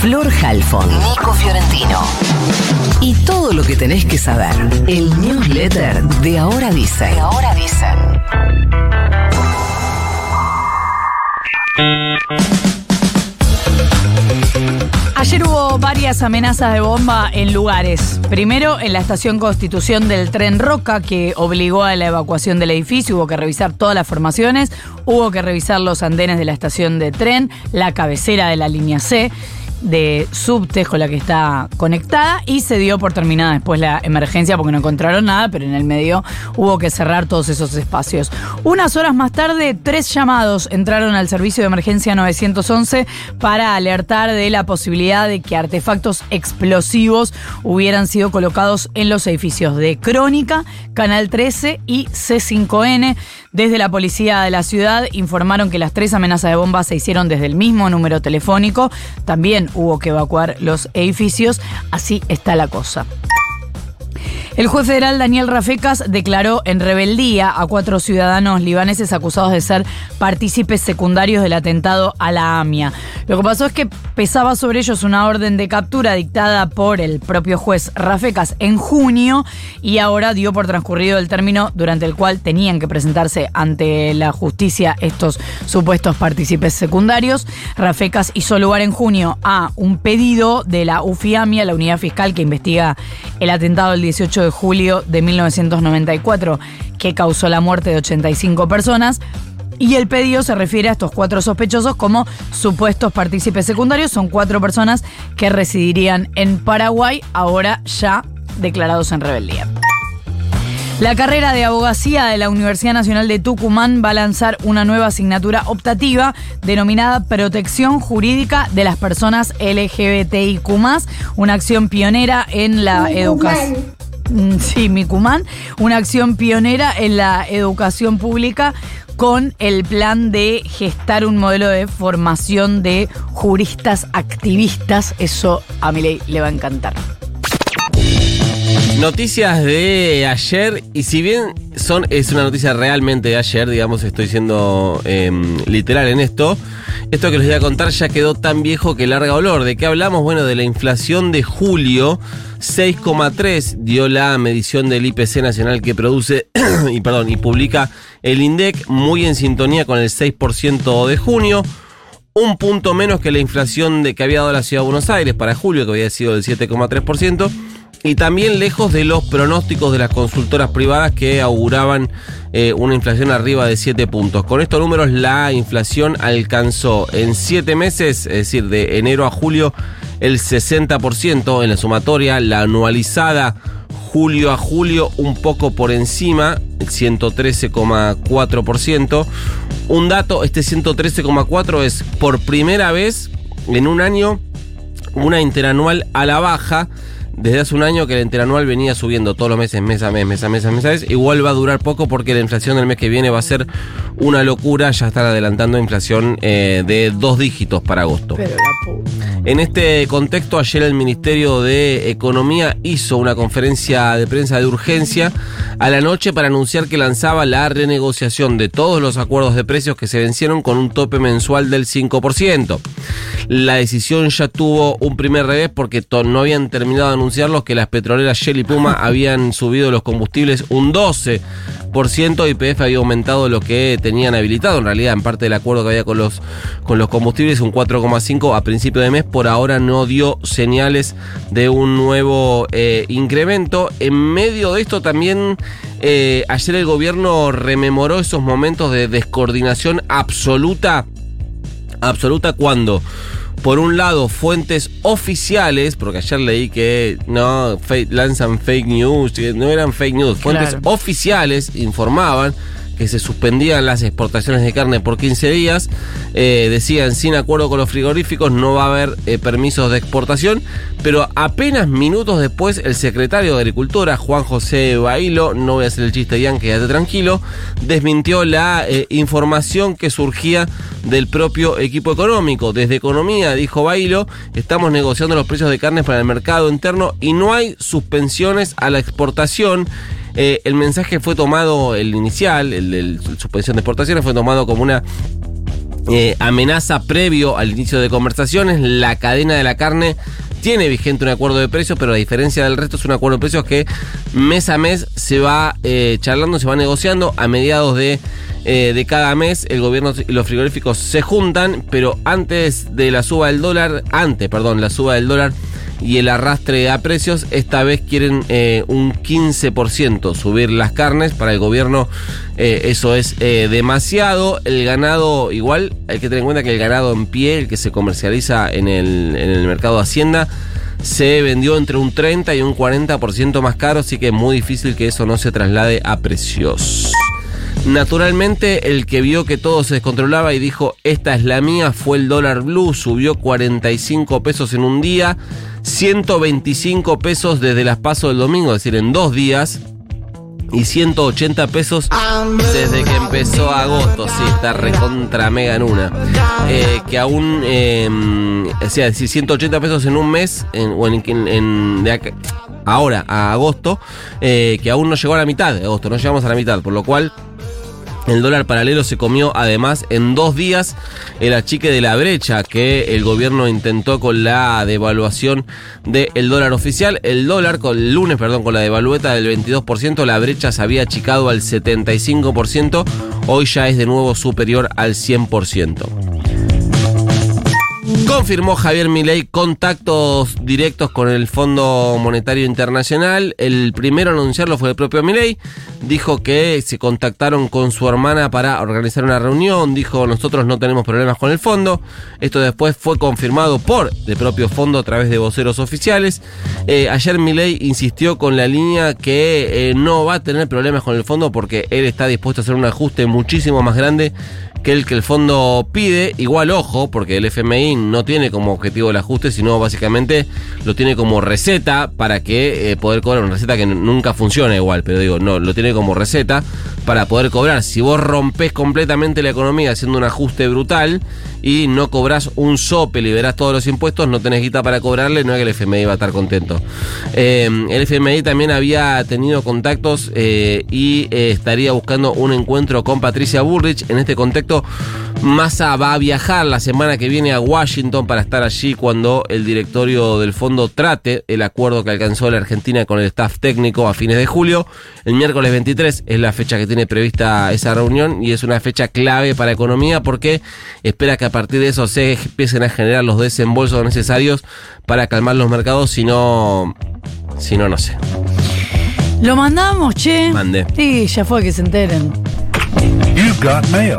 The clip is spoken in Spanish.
Flor Halfon, Nico Fiorentino. Y todo lo que tenés que saber. El newsletter de Ahora Dicen. De Ahora Dicen. Ayer hubo varias amenazas de bomba en lugares. Primero, en la estación Constitución del tren Roca, que obligó a la evacuación del edificio. Hubo que revisar todas las formaciones, hubo que revisar los andenes de la estación de tren, la cabecera de la línea C de subte con la que está conectada y se dio por terminada después la emergencia porque no encontraron nada, pero en el medio hubo que cerrar todos esos espacios. Unas horas más tarde, tres llamados entraron al servicio de emergencia 911 para alertar de la posibilidad de que artefactos explosivos hubieran sido colocados en los edificios de Crónica, Canal 13 y C5N. Desde la policía de la ciudad informaron que las tres amenazas de bomba se hicieron desde el mismo número telefónico. También hubo que evacuar los edificios. Así está la cosa. El juez federal Daniel Rafecas declaró en rebeldía a cuatro ciudadanos libaneses acusados de ser partícipes secundarios del atentado a la AMIA. Lo que pasó es que pesaba sobre ellos una orden de captura dictada por el propio juez Rafecas en junio y ahora dio por transcurrido el término durante el cual tenían que presentarse ante la justicia estos supuestos partícipes secundarios. Rafecas hizo lugar en junio a un pedido de la UFIAMIA, la unidad fiscal que investiga el atentado del 18 de julio de 1994 que causó la muerte de 85 personas. Y el pedido se refiere a estos cuatro sospechosos como supuestos partícipes secundarios. Son cuatro personas que residirían en Paraguay, ahora ya declarados en rebeldía. La carrera de abogacía de la Universidad Nacional de Tucumán va a lanzar una nueva asignatura optativa denominada Protección Jurídica de las Personas LGBTIQ, una acción pionera en la educación. Sí, Micumán, una acción pionera en la educación pública con el plan de gestar un modelo de formación de juristas activistas. Eso a mi ley le va a encantar. Noticias de ayer, y si bien son, es una noticia realmente de ayer, digamos, estoy siendo eh, literal en esto, esto que les voy a contar ya quedó tan viejo que larga olor. ¿De qué hablamos? Bueno, de la inflación de julio, 6,3 dio la medición del IPC nacional que produce y, perdón, y publica el INDEC, muy en sintonía con el 6% de junio un punto menos que la inflación de que había dado la ciudad de Buenos Aires para julio, que había sido del 7,3%, y también lejos de los pronósticos de las consultoras privadas que auguraban eh, una inflación arriba de 7 puntos. Con estos números la inflación alcanzó en 7 meses, es decir, de enero a julio, el 60% en la sumatoria, la anualizada julio a julio un poco por encima, el 113,4%. Un dato, este 113,4 es por primera vez en un año una interanual a la baja desde hace un año que el interanual venía subiendo todos los meses, mes a mes, mes a mes, mes a mes. Igual va a durar poco porque la inflación del mes que viene va a ser una locura. Ya están adelantando inflación eh, de dos dígitos para agosto. En este contexto, ayer el Ministerio de Economía hizo una conferencia de prensa de urgencia a la noche para anunciar que lanzaba la renegociación de todos los acuerdos de precios que se vencieron con un tope mensual del 5%. La decisión ya tuvo un primer revés porque no habían terminado de anunciarlos que las petroleras Shell y Puma habían subido los combustibles un 12% y PF había aumentado lo que tenían habilitado. En realidad, en parte del acuerdo que había con los, con los combustibles, un 4,5 a principio de mes, por ahora no dio señales de un nuevo eh, incremento. En medio de esto también eh, ayer el gobierno rememoró esos momentos de descoordinación absoluta. Absoluta cuando por un lado, fuentes oficiales, porque ayer leí que no lanzan fake news, no eran fake news, fuentes oficiales informaban que se suspendían las exportaciones de carne por 15 días. Eh, decían, sin acuerdo con los frigoríficos no va a haber eh, permisos de exportación, pero apenas minutos después el secretario de Agricultura, Juan José Bailo, no voy a hacer el chiste Ian, quédate tranquilo, desmintió la eh, información que surgía del propio equipo económico. Desde Economía, dijo Bailo, estamos negociando los precios de carne para el mercado interno y no hay suspensiones a la exportación. Eh, el mensaje fue tomado, el inicial, el de suspensión de exportaciones, fue tomado como una eh, amenaza previo al inicio de conversaciones. La cadena de la carne tiene vigente un acuerdo de precios, pero la diferencia del resto es un acuerdo de precios que mes a mes se va eh, charlando, se va negociando. A mediados de, de cada mes el gobierno y los frigoríficos se juntan, pero antes de la suba del dólar, antes, perdón, la suba del dólar y el arrastre a precios, esta vez quieren eh, un 15% subir las carnes. Para el gobierno eh, eso es eh, demasiado. El ganado, igual, hay que tener en cuenta que el ganado en pie, el que se comercializa en el, en el mercado de Hacienda, se vendió entre un 30 y un 40% más caro, así que es muy difícil que eso no se traslade a precios. Naturalmente, el que vio que todo se descontrolaba y dijo, esta es la mía, fue el dólar blue, subió 45 pesos en un día, 125 pesos desde las pasos del domingo, es decir, en dos días. Y 180 pesos desde que empezó agosto, sí, está recontra mega en una. Eh, que aún, eh, o sea, si 180 pesos en un mes, en, o en, en- de acá- ahora a agosto, eh, que aún no llegó a la mitad de agosto, no llegamos a la mitad, por lo cual el dólar paralelo se comió además en dos días el achique de la brecha que el gobierno intentó con la devaluación del dólar oficial. El dólar, con el lunes, perdón, con la devalueta del 22%, la brecha se había achicado al 75%, hoy ya es de nuevo superior al 100%. Confirmó Javier Milei contactos directos con el Fondo Monetario Internacional. El primero en anunciarlo fue el propio Milei. Dijo que se contactaron con su hermana para organizar una reunión. Dijo, nosotros no tenemos problemas con el fondo. Esto después fue confirmado por el propio fondo a través de voceros oficiales. Eh, ayer Milei insistió con la línea que eh, no va a tener problemas con el fondo porque él está dispuesto a hacer un ajuste muchísimo más grande que el que el fondo pide. Igual ojo, porque el FMI no tiene como objetivo el ajuste, sino básicamente lo tiene como receta para que eh, poder cobrar una receta que nunca funciona igual, pero digo, no, lo tiene como receta para poder cobrar. Si vos rompés completamente la economía haciendo un ajuste brutal y no cobrás un sope, liberás todos los impuestos, no tenés guita para cobrarle, no es que el FMI va a estar contento. Eh, el FMI también había tenido contactos eh, y eh, estaría buscando un encuentro con Patricia Bullrich. En este contexto, Massa va a viajar la semana que viene a Washington para estar allí cuando el directorio del fondo trate el acuerdo que alcanzó la Argentina con el staff técnico a fines de julio. El miércoles 23 es la fecha que tiene prevista esa reunión y es una fecha clave para economía porque espera que a partir de eso se empiecen a generar los desembolsos necesarios para calmar los mercados, si no, si no, no sé. Lo mandamos, che. Mandé. Sí, ya fue que se enteren. You've got mail.